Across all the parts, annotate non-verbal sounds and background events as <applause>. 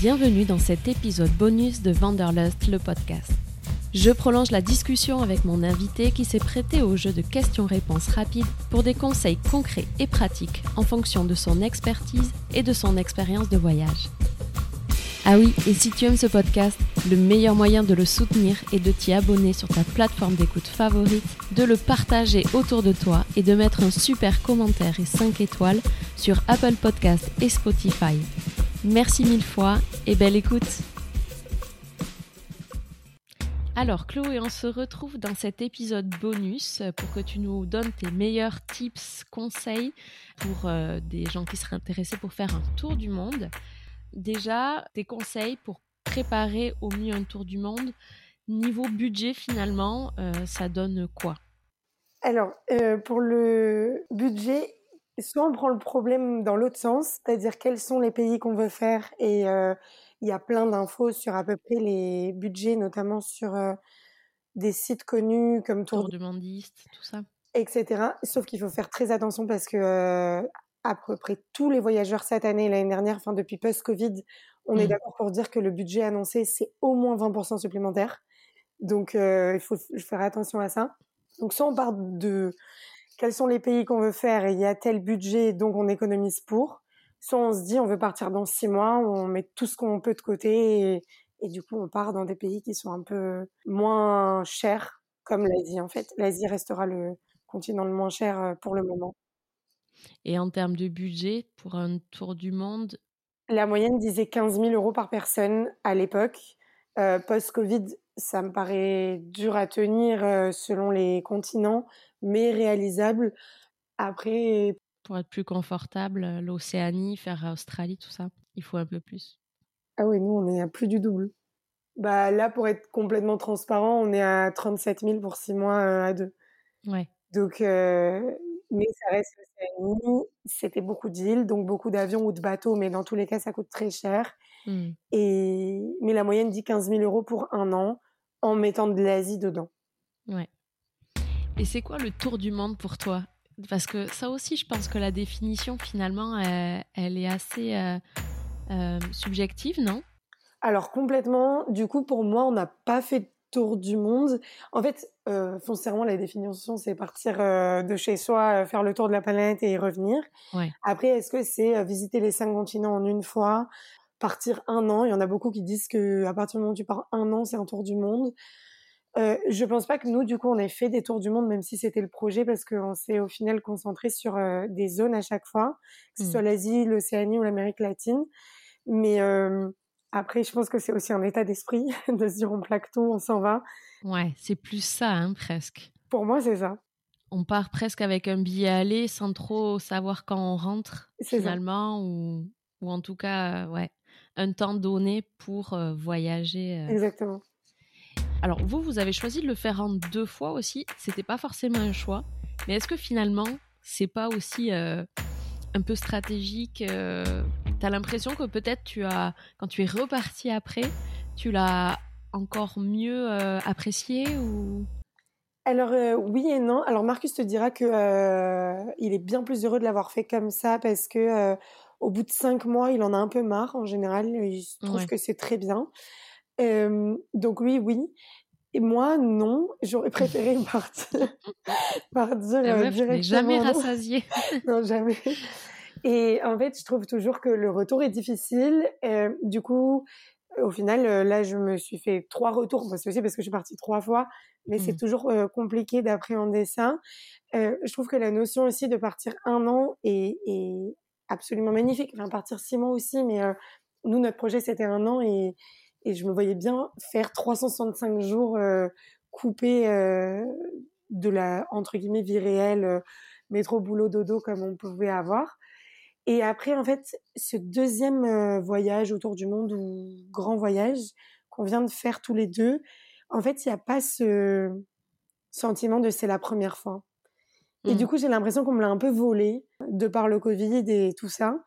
Bienvenue dans cet épisode bonus de Vanderlust, le podcast. Je prolonge la discussion avec mon invité qui s'est prêté au jeu de questions-réponses rapides pour des conseils concrets et pratiques en fonction de son expertise et de son expérience de voyage. Ah oui, et si tu aimes ce podcast, le meilleur moyen de le soutenir est de t'y abonner sur ta plateforme d'écoute favorite, de le partager autour de toi et de mettre un super commentaire et 5 étoiles sur Apple Podcast et Spotify. Merci mille fois et belle écoute. Alors Chloé, on se retrouve dans cet épisode bonus pour que tu nous donnes tes meilleurs tips, conseils pour euh, des gens qui seraient intéressés pour faire un tour du monde. Déjà, tes conseils pour préparer au mieux un tour du monde. Niveau budget finalement, euh, ça donne quoi? Alors, euh, pour le budget, soit on prend le problème dans l'autre sens, c'est-à-dire quels sont les pays qu'on veut faire et euh, il y a plein d'infos sur à peu près les budgets, notamment sur euh, des sites connus comme Tour, Tour du Mondiste, tout ça. Etc. Sauf qu'il faut faire très attention parce que euh, à peu près tous les voyageurs cette année, l'année dernière, enfin depuis post-Covid, on est mmh. d'accord pour dire que le budget annoncé, c'est au moins 20% supplémentaire. Donc il faut faire attention à ça. Donc soit on part de quels sont les pays qu'on veut faire et il y a tel budget, donc on économise pour. Soit on se dit on veut partir dans six mois, on met tout ce qu'on peut de côté et, du coup on part dans des pays qui sont un peu moins chers, comme l'Asie en fait. L'Asie restera le continent le moins cher euh, pour le moment. Et en termes de budget, pour un tour du monde? La moyenne disait 15 000 euros par personne à l'époque. Euh, Post-Covid, ça me paraît dur à tenir euh, selon les continents mais réalisable. Après. Pour être plus confortable, euh, l'Océanie, faire Australie, tout ça, il faut un peu plus. Ah oui, nous, on est à plus du double. Bah là, pour être complètement transparent, on est à 37 000 pour six mois euh, à deux. Ouais. Donc, euh, mais ça reste l'Océanie. C'était beaucoup d'îles, donc beaucoup d'avions ou de bateaux, mais dans tous les cas, ça coûte très cher. Mmh. Et mais la moyenne dit 15 000 euros pour un an en mettant de l'Asie dedans. Ouais. Et c'est quoi le tour du monde pour toi? Parce que ça aussi, je pense que la définition, finalement, elle, est assez euh, euh, subjective, non? Alors, complètement. Du coup, pour moi, on n'a pas fait tour du monde. En fait, euh, foncièrement, la définition, c'est partir de chez soi, faire le tour de la planète et y revenir. Ouais. Après, est-ce que c'est visiter les cinq continents en une fois Partir un an? Il y en a beaucoup qui disent que à partir du moment où tu pars un an, c'est un tour du monde. Euh, je pense pas que nous, du coup, on ait fait des tours du monde, même si c'était le projet, parce qu'on s'est au final concentré sur euh, des zones à chaque fois, que ce soit mmh. l'Asie, l'Océanie ou l'Amérique latine. Mais euh, après, je pense que c'est aussi un état d'esprit <laughs> de se dire on plaque tout, on s'en va. Ouais, c'est plus ça, hein, presque. Pour moi, c'est ça. On part presque avec un billet aller sans trop savoir quand on rentre, finalement, ou, ou en tout cas, ouais, un temps donné pour voyager. Exactement. Alors vous, vous avez choisi de le faire en deux fois aussi. C'était pas forcément un choix, mais est-ce que finalement, c'est pas aussi euh, un peu stratégique euh, T'as l'impression que peut-être tu as, quand tu es reparti après, tu l'as encore mieux euh, apprécié ou? Alors oui et non. Alors Marcus te dira que il est bien plus heureux de l'avoir fait comme ça parce que au bout de cinq mois, il en a un peu marre en général. Il trouve que c'est très bien donc oui, oui. Et moi, non. J'aurais préféré <laughs> partir, partir euh, directement. jamais rassasiée. <laughs> non, jamais. Et en fait, je trouve toujours que le retour est difficile. du coup, au final, là, je me suis fait trois retours. c'est aussi parce que je suis partie trois fois, mais c'est mmh. toujours compliqué d'appréhender ça. je trouve que la notion aussi de partir un an est, est absolument magnifique. Enfin, partir six mois aussi, mais nous, notre projet, c'était un an et et je me voyais bien faire 365 jours euh, coupés euh, de la entre guillemets vie réelle, euh, métro boulot dodo comme on pouvait avoir. Et après en fait, ce deuxième euh, voyage autour du monde ou grand voyage qu'on vient de faire tous les deux, en fait, il n'y a pas ce sentiment de c'est la première fois. Et du mmh. coup, j'ai l'impression qu'on me l'a un peu volé de par le Covid et tout ça.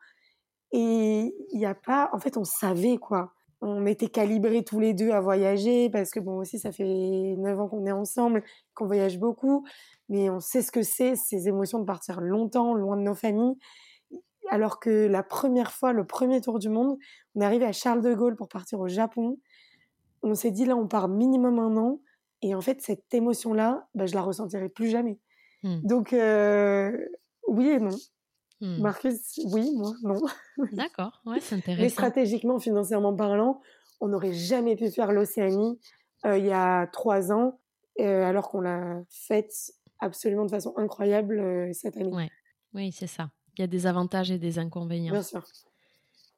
Et il n'y a pas, en fait, on savait quoi on était calibrés tous les deux à voyager parce que bon aussi ça fait neuf ans qu'on est ensemble, qu'on voyage beaucoup, mais on sait ce que c'est ces émotions de partir longtemps loin de nos familles. alors que la première fois, le premier tour du monde, on est arrivé à Charles de Gaulle pour partir au Japon. On s'est dit là, on part minimum un an. Et en fait, cette émotion-là, bah, je la ressentirai plus jamais. Hmm. Donc, euh, oui et non. Hmm. Marcus, oui, moi, non. D'accord, ouais, c'est <laughs> intéressant. Mais stratégiquement, financièrement parlant, on n'aurait jamais pu faire l'Océanie euh, il y a trois ans, euh, alors qu'on l'a faite absolument de façon incroyable euh, cette année. Ouais. Oui, c'est ça. Il y a des avantages et des inconvénients. Bien sûr.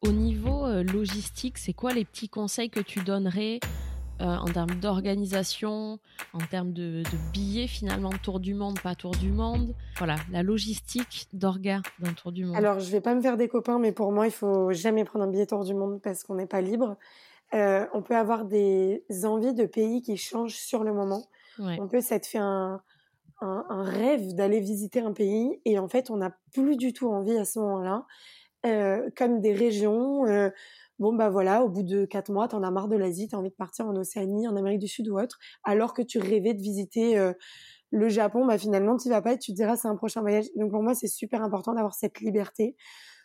Au niveau logistique, c'est quoi les petits conseils que tu donnerais en termes d'organisation, en termes de, billets finalement, tour du monde, pas tour du monde Voilà, la logistique d'orga d'un tour du monde. Alors, je vais pas me faire des copains, mais pour moi, il faut jamais prendre un billet tour du monde parce qu'on n'est pas libre. Euh, on peut avoir des envies de pays qui changent sur le moment. On peut s'être fait un, rêve d'aller visiter un pays et en fait on n'a plus du tout envie à ce moment-là. Euh, comme des régions, euh, bon bah voilà, au bout de quatre mois, t'en as marre de l'Asie, t'as envie de partir en Océanie, en Amérique du Sud ou autre, alors que tu rêvais de visiter le Japon, bah finalement tu vas pas et tu te diras c'est un prochain voyage. Donc pour moi c'est super important d'avoir cette liberté.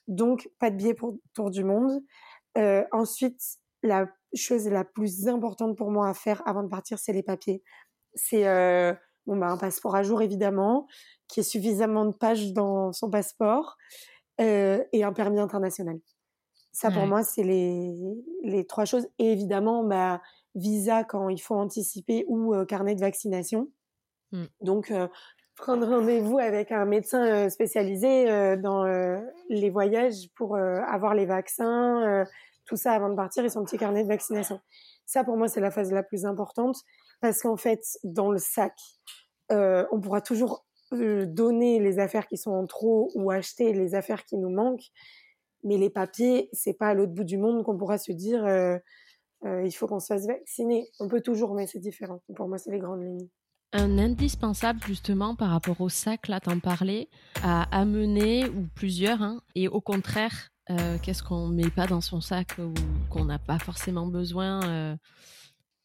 Donc pas de billet pour tour du monde. ensuite la chose la plus importante pour moi à faire avant de partir, c'est les papiers. C'est euh, bon bah un passeport à jour évidemment, qui est suffisamment de pages dans son passeport euh, et un permis international. Ça pour moi c'est les les trois choses et évidemment bah visa quand il faut anticiper ou euh, carnet de vaccination. Mmh. Donc prendre rendez-vous avec un médecin spécialisé dans les voyages pour avoir les vaccins tout ça avant de partir et son petit carnet de vaccination. Ça, pour moi, c'est la phase la plus importante parce qu'en fait, dans le sac, euh, on pourra toujours euh, donner les affaires qui sont en trop ou acheter les affaires qui nous manquent. Mais les papiers, c'est pas à l'autre bout du monde qu'on pourra se dire euh, il faut qu'on se fasse vacciner. On peut toujours, mais c'est différent. Pour moi, c'est les grandes lignes. Un indispensable justement par rapport au sac, là t'en parlais, à amener ou plusieurs, hein, et au contraire euh, qu'est-ce qu'on met pas dans son sac ou qu'on n'a pas forcément besoin euh?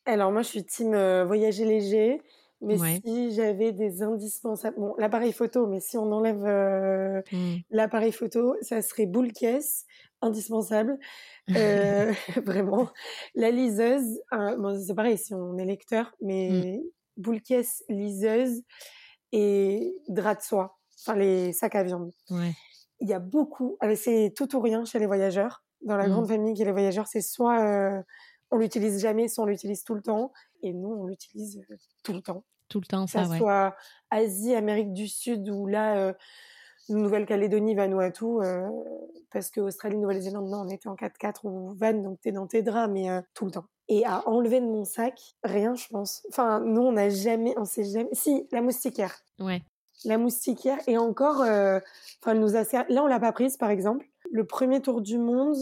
Alors moi, je suis team euh, voyager léger. Mais si j'avais des indispensables, bon, l'appareil photo, mais si on enlève mmh. l'appareil photo, ça serait boule caisse, indispensable, <laughs> <laughs> vraiment. La liseuse, bon, c'est pareil si on est lecteur, mais mmh. boule caisse, liseuse et drap de soie, enfin les sacs à viande. Ouais il y a beaucoup, c'est tout ou rien chez les voyageurs. Dans la mmh. grande famille qui est les voyageurs, c'est soit euh, on l'utilise jamais, soit on l'utilise tout le temps. Et nous, on l'utilise euh, tout le temps. Tout le temps, ça, ça soit Asie, Amérique du Sud ou là, euh, Nouvelle-Calédonie, Vanuatu, euh, parce que Australie, Nouvelle-Zélande, non, on était en 4x4 ou van, donc t'es dans tes draps, mais tout le temps. Et à enlever de mon sac, rien, je pense. Enfin, nous, on n'a jamais, on sait jamais. Si, la moustiquaire. Ouais la moustiquaire et encore euh, enfin elle nous a servi là on l'a pas prise par exemple le premier tour du monde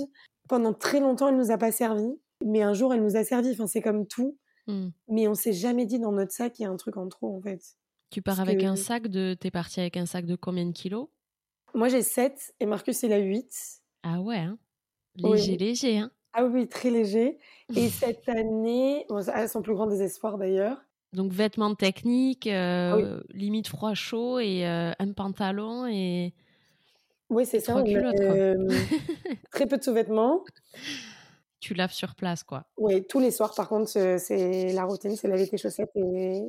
pendant très longtemps elle nous a pas servi mais un jour elle nous a servi. Enfin c'est comme tout. Hmm. mais on s'est jamais dit dans notre sac qu'il y a un truc en trop en fait. Tu pars avec un sac de t'es parti avec un sac de combien de kilos? Moi j'ai 7 et Marcus il a 8 ah ouais hein. Léger léger hein. Ah oui très léger. <laughs> Et cette année bon, à son plus grand désespoir d'ailleurs. Donc vêtements techniques, euh, limite froid chaud et euh, un pantalon et oui c'est ça. Euh, <laughs> très peu de sous-vêtements. Tu laves sur place quoi. Oui tous les soirs par contre c'est la routine c'est laver tes chaussettes et,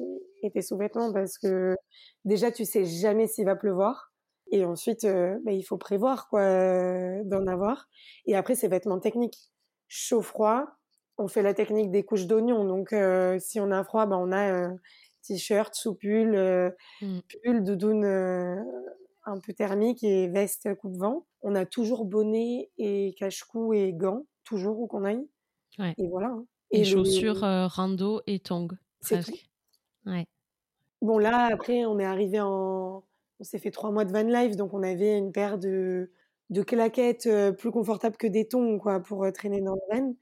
tes sous-vêtements parce que déjà tu sais jamais s'il va pleuvoir et ensuite bah, il faut prévoir quoi d'en avoir et après c'est vêtements techniques chaud froid on fait la technique des couches d'oignons. Donc, euh, si on a froid, ben, on a euh, t-shirt, sous-pull, euh, mm. pull, doudoune un peu thermique et veste coupe-vent. On a toujours bonnet et cache-cou et gants, toujours où qu'on aille. Et voilà. Hein. Et, chaussures rando et tongs, presque. Ouais. Bon, là, après, on est arrivé en... On s'est fait trois mois de van life, donc on avait une paire de, de claquettes plus confortables que des tongs, quoi, pour traîner dans le van.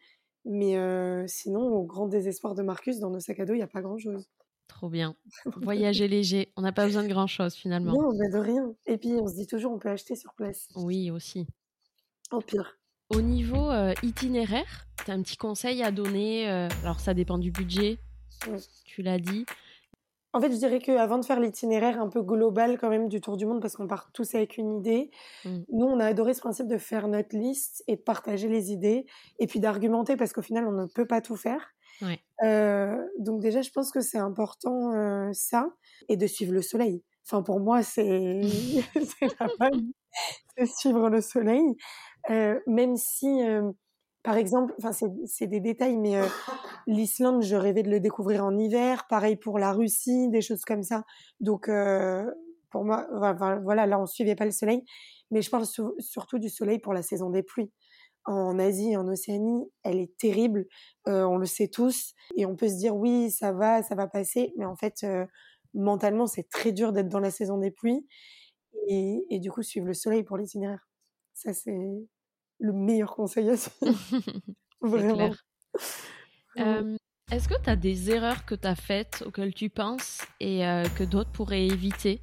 Mais euh, sinon, au grand désespoir de Marcus, dans nos sacs à dos, il n'y a pas grand-chose. Trop bien. <laughs> Voyager léger. On n'a pas besoin de grand-chose finalement. Non, de rien. Et puis, on se dit toujours, on peut acheter sur place. Oui, aussi. Au pire. Au niveau euh, itinéraire, tu as un petit conseil à donner. Euh, alors, ça dépend du budget, tu l'as dit. En fait, je dirais qu'avant de faire l'itinéraire un peu global quand même du tour du monde, parce qu'on part tous avec une idée, mmh. nous, on a adoré ce principe de faire notre liste et de partager les idées, et puis d'argumenter, parce qu'au final, on ne peut pas tout faire. Euh, donc déjà, je pense que c'est important euh, ça, et de suivre le soleil. Enfin, pour moi, c'est <laughs> la base, c'est suivre le soleil, même si par exemple, enfin c'est des détails, mais euh, <laughs> l'Islande, je rêvais de le découvrir en hiver. Pareil pour la Russie, des choses comme ça. Donc euh, pour moi, voilà, là on suivait pas le soleil, mais je parle surtout du soleil pour la saison des pluies. En Asie, en Océanie, elle est terrible. Euh, on le sait tous, et on peut se dire oui, ça va, ça va passer, mais en fait, mentalement, c'est très dur d'être dans la saison des pluies. Et, et du coup, suivre le soleil pour l'itinéraire. Ça, c'est le meilleur conseil à <laughs> <laughs> Vraiment. Est-ce que tu as des erreurs que tu as faites auxquelles tu penses et euh, que d'autres pourraient éviter?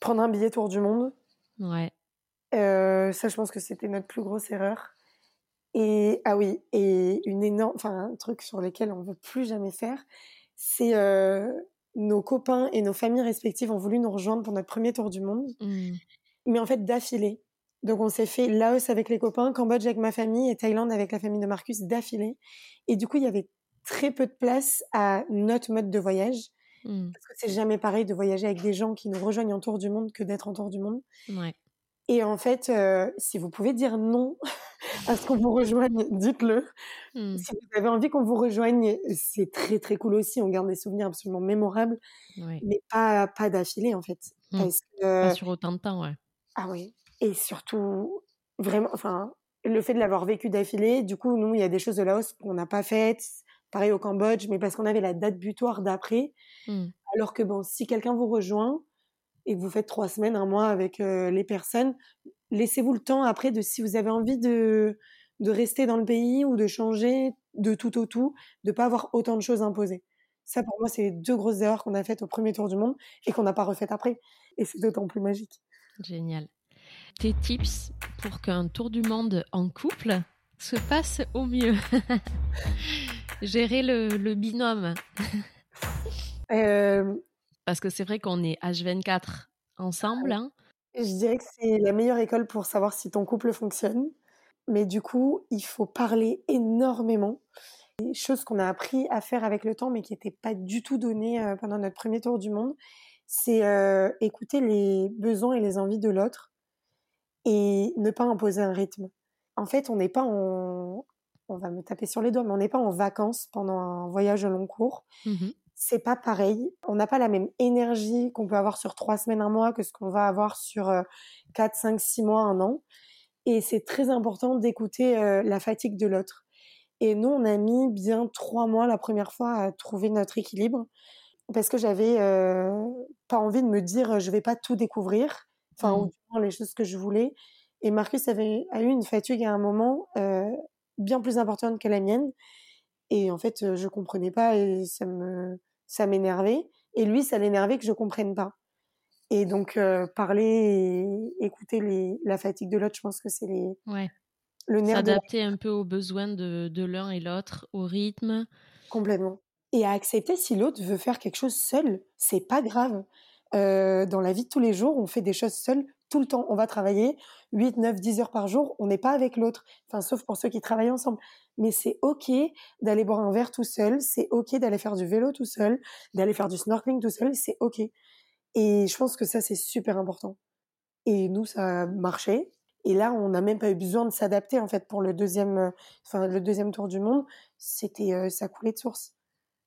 Prendre un billet tour du monde. Ouais. Euh, ça, je pense que c'était notre plus grosse erreur. Et ah oui, et une énorme, enfin un truc sur lequel on veut plus jamais faire, c'est euh, nos copains et nos familles respectives ont voulu nous rejoindre pour notre premier tour du monde, mmh. mais en fait d'affilée. Donc on s'est fait Laos avec les copains, Cambodge avec ma famille et Thaïlande avec la famille de Marcus d'affilée. Et du coup, il y avait très peu de place à notre mode de voyage. Mmh. Parce que c'est jamais pareil de voyager avec des gens qui nous rejoignent en tour du monde que d'être en tour du monde. Ouais. Et en fait, euh, si vous pouvez dire non <laughs> à ce qu'on vous rejoigne, dites-le. Mmh. Si vous avez envie qu'on vous rejoigne, c'est très très cool aussi. On garde des souvenirs absolument mémorables, mais pas pas d'affilée en fait. Mmh. Parce que... Pas sur autant de temps, ouais. Ah oui. Et surtout, vraiment, enfin, le fait de l'avoir vécu d'affilée, du coup, nous, il y a des choses de Laos qu'on n'a pas faites. Pareil au Cambodge, mais parce qu'on avait la date butoir d'après. Mmh. Alors que bon, si quelqu'un vous rejoint et que vous faites trois semaines, un mois avec euh, les personnes, laissez-vous le temps après de si vous avez envie de de rester dans le pays ou de changer de tout au tout, de pas avoir autant de choses imposées. Ça, pour moi, c'est les deux grosses erreurs qu'on a faites au premier tour du monde et qu'on n'a pas refaites après. Et c'est d'autant plus magique. Génial tes tips pour qu'un tour du monde en couple se passe au mieux <laughs> Gérer le, binôme. <laughs> Euh, Parce que c'est vrai qu'on est H24 ensemble. Hein. Je dirais que c'est la meilleure école pour savoir si ton couple fonctionne. Mais du coup, il faut parler énormément. Chose qu'on a appris à faire avec le temps, mais qui n'était pas du tout donnée euh, pendant notre premier tour du monde, c'est euh, écouter les besoins et les envies de l'autre et ne pas imposer un rythme. En fait, on n'est pas en, on va me taper sur les doigts, mais on n'est pas en vacances pendant un voyage long cours. Mmh c'est pas pareil. On n'a pas la même énergie qu'on peut avoir sur trois semaines, un mois que ce qu'on va avoir sur euh, quatre, cinq, six mois, un an. Et c'est très important d'écouter euh, la fatigue de l'autre. Et nous, on a mis bien trois mois la première fois à trouver notre équilibre parce que j'avais euh, pas envie de me dire je vais pas tout découvrir enfin, mmh. ou les choses que je voulais. Et Marcus avait a eu une fatigue à un moment euh, bien plus importante que la mienne. Et en fait, je comprenais pas et ça me ça m'énervait. Et lui, ça l'énervait que je comprenne pas. Et donc euh, parler et écouter les, la fatigue de l'autre, je pense que c'est les ouais. le nerf s'adapter un peu aux besoins de, de l'un et l'autre, au rythme. Complètement. Et à accepter si l'autre veut faire quelque chose seul, c'est pas grave. Euh, dans la vie de tous les jours, on fait des choses seuls tout le temps. On va travailler 8, 9, 10 heures par jour. On n'est pas avec l'autre. Enfin, sauf pour ceux qui travaillent ensemble. Mais c'est OK d'aller boire un verre tout seul. C'est OK d'aller faire du vélo tout seul. D'aller faire du snorkeling tout seul. C'est OK. Et je pense que ça, c'est super important. Et nous, ça a marché. Et là, on n'a même pas eu besoin de s'adapter, en fait, pour le deuxième, enfin, le deuxième tour du monde. C'était, euh, ça coulait de source.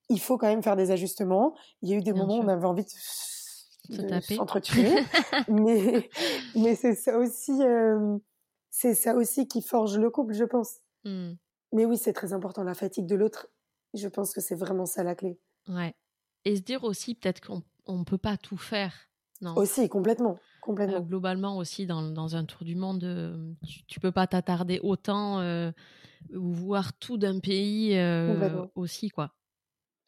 Il faut quand même faire des ajustements. Il y a eu des moments où on avait envie de s'entretuer. <laughs> mais mais c'est ça aussi, euh, c'est ça aussi qui forge le couple, je pense. Mmh. Mais oui, c'est très important la fatigue de l'autre. Je pense que c'est vraiment ça la clé. Ouais. Et se dire aussi peut-être qu'on on peut pas tout faire. Non? Aussi complètement, complètement. Euh, globalement aussi dans, dans, un tour du monde, euh, tu, tu peux pas t'attarder autant ou voir tout d'un pays aussi quoi.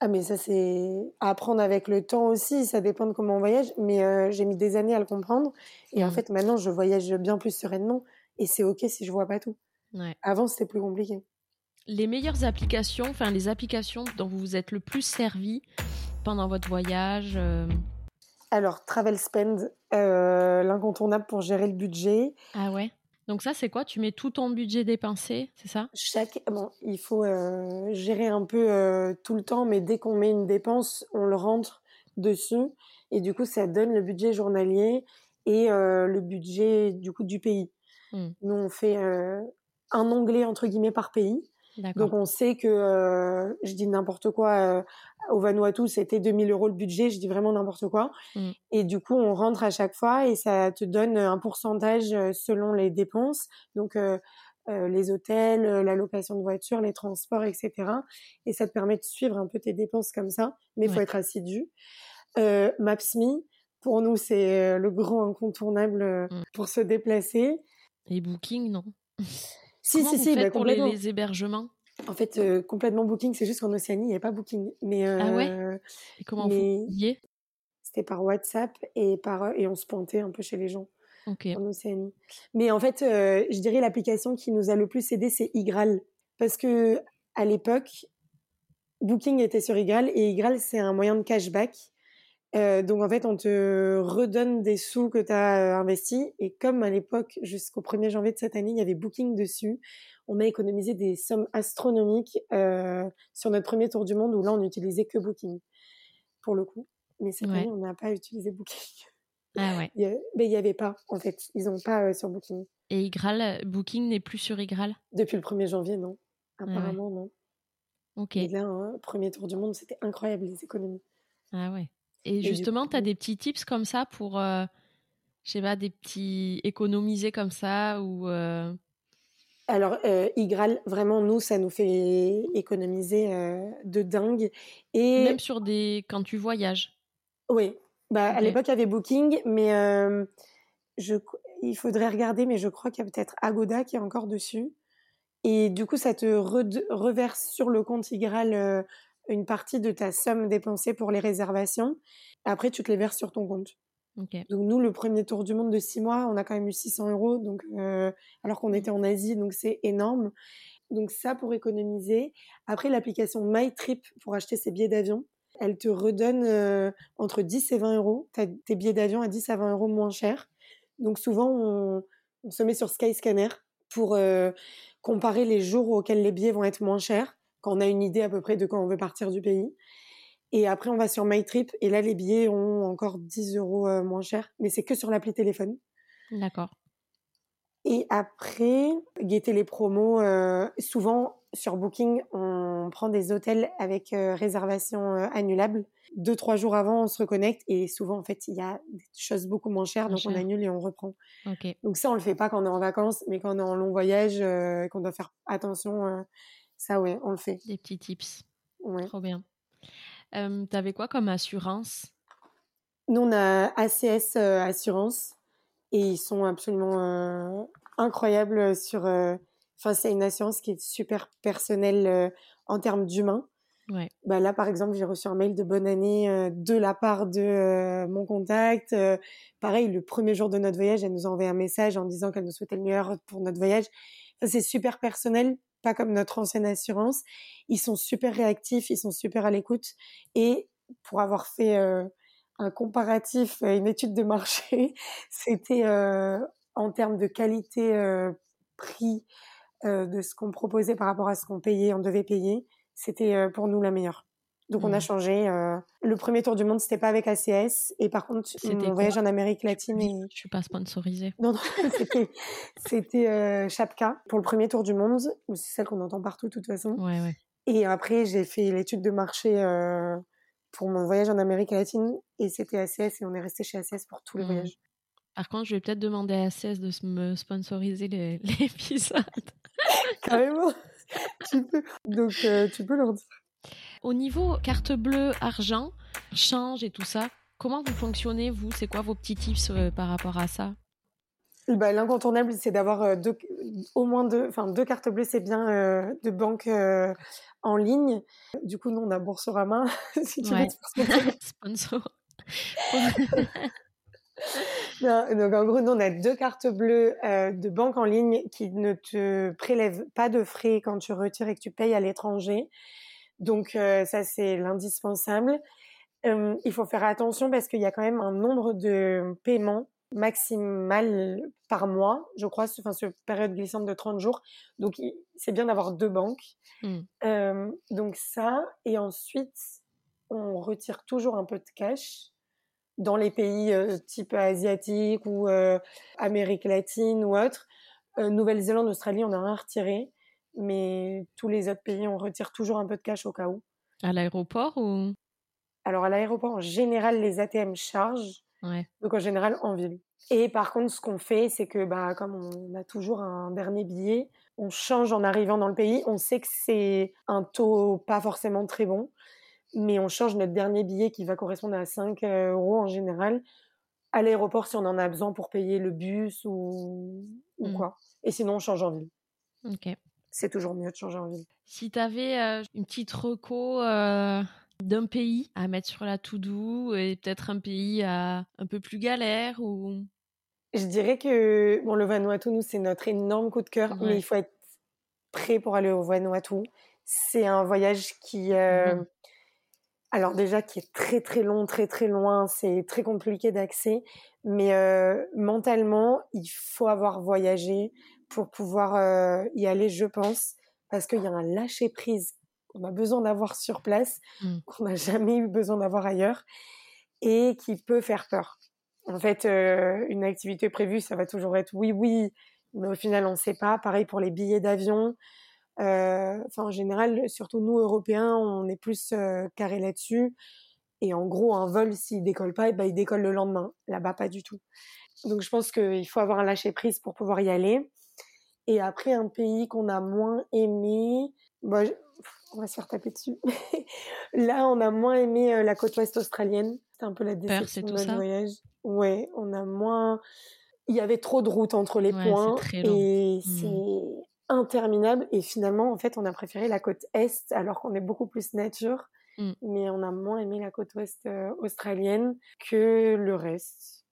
Ah mais ça c'est à apprendre avec le temps aussi, ça dépend de comment on voyage, mais euh, j'ai mis des années à le comprendre et en mmh. fait maintenant je voyage bien plus sereinement et c'est ok si je vois pas tout. Avant c'était plus compliqué. Les meilleures applications, enfin les applications dont vous vous êtes le plus servi pendant votre voyage Alors, travel spend, l'incontournable pour gérer le budget. Ah ouais? Donc ça, c'est quoi? Tu mets tout ton budget dépensé, c'est ça? Chaque, bon, il faut gérer un peu tout le temps, mais dès qu'on met une dépense, on le rentre dessus, et du coup, ça donne le budget journalier et le budget du coup du pays. Mmh. Nous, on fait un onglet entre guillemets par pays. Donc on sait que, euh, je dis n'importe quoi, euh, au Vanuatu c'était 2000 euros le budget, je dis vraiment n'importe quoi. Mmh. Et du coup on rentre à chaque fois et ça te donne un pourcentage euh, selon les dépenses. Donc les hôtels, la location de voiture, les transports, etc. Et ça te permet de suivre un peu tes dépenses comme ça, mais il faut être assidu. Maps.me, pour nous c'est le grand incontournable mmh. pour se déplacer. Et Booking, non? Si, si, si, bah, pour les, hébergements? En fait, euh, complètement Booking, c'est juste qu'en Océanie, il n'y a pas Booking. Mais, ah ouais? euh, Et comment vous y C'était par WhatsApp et, par, et on se pointait un peu chez les gens en Océanie. Mais en fait, euh, je dirais l'application qui nous a le plus aidé, c'est Igral. Parce que à l'époque, Booking était sur Igral et Igral, c'est un moyen de cashback. Euh, donc en fait, on te redonne des sous que tu as euh, investis. Et comme à l'époque, jusqu'au 1er janvier de cette année, il y avait Booking dessus, on a économisé des sommes astronomiques euh, sur notre premier tour du monde où là, on n'utilisait que Booking, pour le coup. Mais cette année, on n'a pas utilisé Booking. Ah ouais. mais il n'y avait pas, en fait. Ils n'ont pas sur Booking. Et Igral, Booking n'est plus sur Igral Depuis le 1er janvier, non. Ah Apparemment, non. Ok. Et là, hein, premier tour du monde, c'était incroyable les économies. Ah ouais. Et, justement, tu as des petits tips comme ça pour, euh, je sais pas, des petits économiser comme ça ou. Euh? Alors, euh, Igral, vraiment, nous, ça nous fait économiser euh, de dingue. Et même sur des quand tu voyages. Oui. Bah, à l'époque, il y avait Booking, mais je, il faudrait regarder, mais je crois qu'il y a peut-être Agoda qui est encore dessus. Et du coup, ça te reverse sur le compte Igral une partie de ta somme dépensée pour les réservations. Après, tu te les verses sur ton compte. Donc nous, le premier tour du monde de six mois, on a quand même eu 600 euros, donc euh, alors qu'on était en Asie, donc c'est énorme. Donc ça pour économiser. Après, l'application MyTrip pour acheter ses billets d'avion, elle te redonne euh, entre 10 et 20 euros. Tu as tes billets d'avion à 10 à 20 euros moins cher. Donc souvent, on, on se met sur Skyscanner pour euh, comparer les jours auxquels les billets vont être moins chers quand on a une idée à peu près de quand on veut partir du pays. Et après, on va sur MyTrip et là, les billets ont encore 10 euros euh, moins cher, mais c'est que sur l'appli téléphone. D'accord. Et après, guetter les promos. Euh, souvent, sur Booking, on prend des hôtels avec euh, réservation annulable. Deux, trois jours avant, on se reconnecte et souvent, en fait, il y a des choses beaucoup moins chères, donc on annule et on reprend. Donc ça, on le fait pas quand on est en vacances, mais quand on est en long voyage, qu'on doit faire attention ça, oui, on le fait. Des petits tips. Trop bien. Euh, T'avais quoi comme assurance? Nous, on a ACS euh, Assurance et ils sont absolument euh, incroyables sur. Euh, enfin, c'est une assurance qui est super personnelle en termes d'humain. Ouais. Bah là, par exemple, j'ai reçu un mail de bonne année de la part de mon contact. pareil, le premier jour de notre voyage, elle nous a envoyé un message en disant qu'elle nous souhaitait le meilleur pour notre voyage. Ça, c'est super personnel pas comme notre ancienne assurance. Ils sont super réactifs, ils sont super à l'écoute. Et pour avoir fait euh, un comparatif, euh, une étude de marché, <laughs> c'était euh, en termes de qualité prix de ce qu'on proposait par rapport à ce qu'on payait, on devait payer, c'était pour nous la meilleure. Donc on a mmh. changé. Euh, le premier tour du monde, c'était pas avec ACS, et par contre, mon voyage en Amérique latine. Et... Je suis pas sponsorisée. Non, non, <laughs> c'était c'était euh, Chapka pour le premier tour du monde. C'est celle qu'on entend partout de toute façon. Ouais, ouais. Et après, j'ai fait l'étude de marché euh, pour mon voyage en Amérique latine, et c'était ACS, et on est resté chez ACS pour tous les mmh. voyages. Par contre, je vais peut-être demander à ACS de me sponsoriser <laughs> l'épisode. <laughs> Carrément. tu peux. Donc, tu peux leur dire. Au niveau carte bleue, argent, change et tout ça, comment vous fonctionnez, vous? C'est quoi vos petits tips euh, par rapport à ça? Bah, L'incontournable, c'est d'avoir euh, deux, au moins deux, enfin deux cartes bleues, c'est bien euh, de banque en ligne. Du coup, nous, on a Boursorama, <laughs> si tu veux. <laughs> Sponsor. <laughs> donc en gros, nous, on a deux cartes bleues de banque en ligne qui ne te prélèvent pas de frais quand tu retires et que tu payes à l'étranger. Donc euh, ça c'est l'indispensable. Euh, il faut faire attention parce qu'il y a quand même un nombre de paiements maximal par mois, je crois, enfin, ce période glissante de 30 jours. Donc, c'est bien d'avoir deux banques. Euh, donc, ça. Et ensuite, on retire toujours un peu de cash dans les pays euh, type asiatique ou euh, Amérique latine ou autre. Nouvelle-Zélande, Australie, on n'a rien retiré. Mais tous les autres pays, on retire toujours un peu de cash au cas où. À l'aéroport ou? Alors, à l'aéroport, en général, les ATM chargent. Donc en général en ville. Et par contre, ce qu'on fait, c'est que bah, comme on a toujours un dernier billet, on change en arrivant dans le pays. On sait que c'est un taux pas forcément très bon, mais on change notre dernier billet qui va correspondre à 5 euh, euros en général à l'aéroport si on en a besoin pour payer le bus ou, ou mmh. quoi. Et sinon, on change en ville. Ok. C'est toujours mieux de changer en ville. Si tu avais euh, une petite reco euh, d'un pays à mettre sur la to-do et peut-être un pays à un peu plus galère ou? Je dirais que bon, le Vanuatu, nous, c'est notre énorme coup de cœur, mais il faut être prêt pour aller au Vanuatu. C'est un voyage qui, euh, mmh alors déjà, qui est très très long, très très loin, c'est très compliqué d'accès, mais euh, mentalement, il faut avoir voyagé pour pouvoir euh, y aller, je pense, parce qu'il y a un lâcher prise qu'on a besoin d'avoir sur place, mmh. qu'on n'a jamais eu besoin d'avoir ailleurs, et qui peut faire peur. En fait, euh, une activité prévue, ça va toujours être oui, oui, mais au final, on ne sait pas. Pareil pour les billets d'avion. Euh, en général, surtout nous, Européens, on est plus carré là-dessus. Et en gros, un vol, s'il décolle pas, eh ben, il décolle le lendemain. Là-bas, pas du tout. Donc, je pense qu'il faut avoir un lâcher-prise pour pouvoir y aller. Et après, un pays qu'on a moins aimé, bah, on va se faire taper dessus. <laughs> Là, on a moins aimé euh, la côte ouest australienne. C'était un peu la déception de notre voyage. Ouais, on a moins. Il y avait trop de routes entre les points et mmh. c'est interminable. Et finalement, en fait, on a préféré la côte est alors qu'on est beaucoup plus nature. Mmh. Mais on a moins aimé la côte ouest euh, australienne que le reste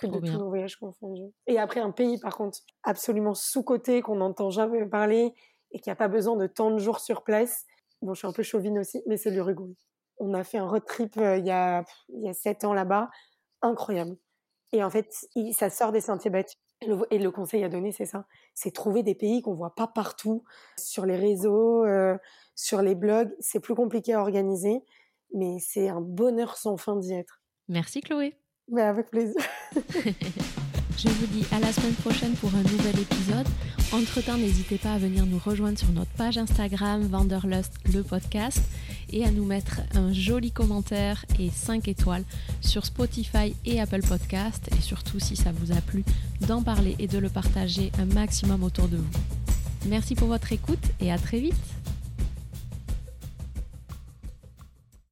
que de tous nos voyages confondus. Et après, un pays, par contre, absolument sous-côté, qu'on n'entend jamais parler et qui n'a pas besoin de tant de jours sur place. Bon, je suis un peu chauvine aussi, mais c'est l'Uruguay. On a fait un road trip euh, il y a il y a sept ans là-bas, incroyable. Et en fait, ça sort des sentiers battus. Et le, conseil à donner, c'est ça, c'est trouver des pays qu'on voit pas partout sur les réseaux, euh, sur les blogs. C'est plus compliqué à organiser, mais c'est un bonheur sans fin d'y être. Merci Chloé. Bah, avec plaisir. <laughs> Je vous dis à la semaine prochaine pour un nouvel épisode. Entre-temps, n'hésitez pas à venir nous rejoindre sur notre page Instagram Vanderlust le podcast et à nous mettre un joli commentaire et 5 étoiles sur Spotify et Apple Podcast et surtout si ça vous a plu d'en parler et de le partager un maximum autour de vous. Merci pour votre écoute et à très vite